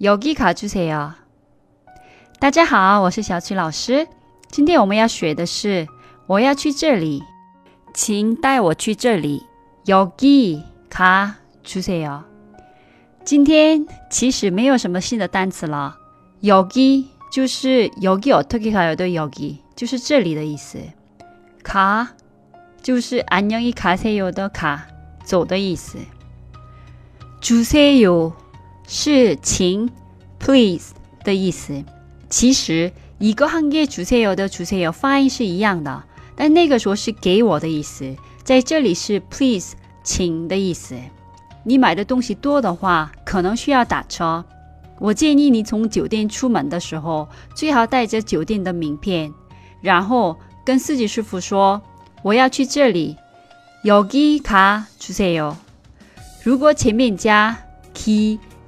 여기가주세요。大家好，我是小曲老师。今天我们要学的是我要去这里，请带我去这里。여기가주세요。今天其实没有什么新的单词了。여기就是여기어떻게가요的여 기， 就是这里的意思。가就是안녕히가세요的가，走的意思。주세요 是请，please 的意思。其实一个한개주세요的주세요发音是一样的，但那个时候是给我的意思，在这里是 please 请的意思。你买的东西多的话，可能需要打车。我建议你从酒店出门的时候，最好带着酒店的名片，然后跟司机师傅说：“我要去这里，여기가주세요。”如果前面加 기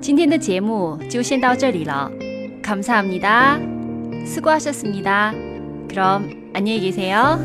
今天的节目就先到这里了。감사합니다。 수고하셨습니다。 그럼 안녕히 계세요.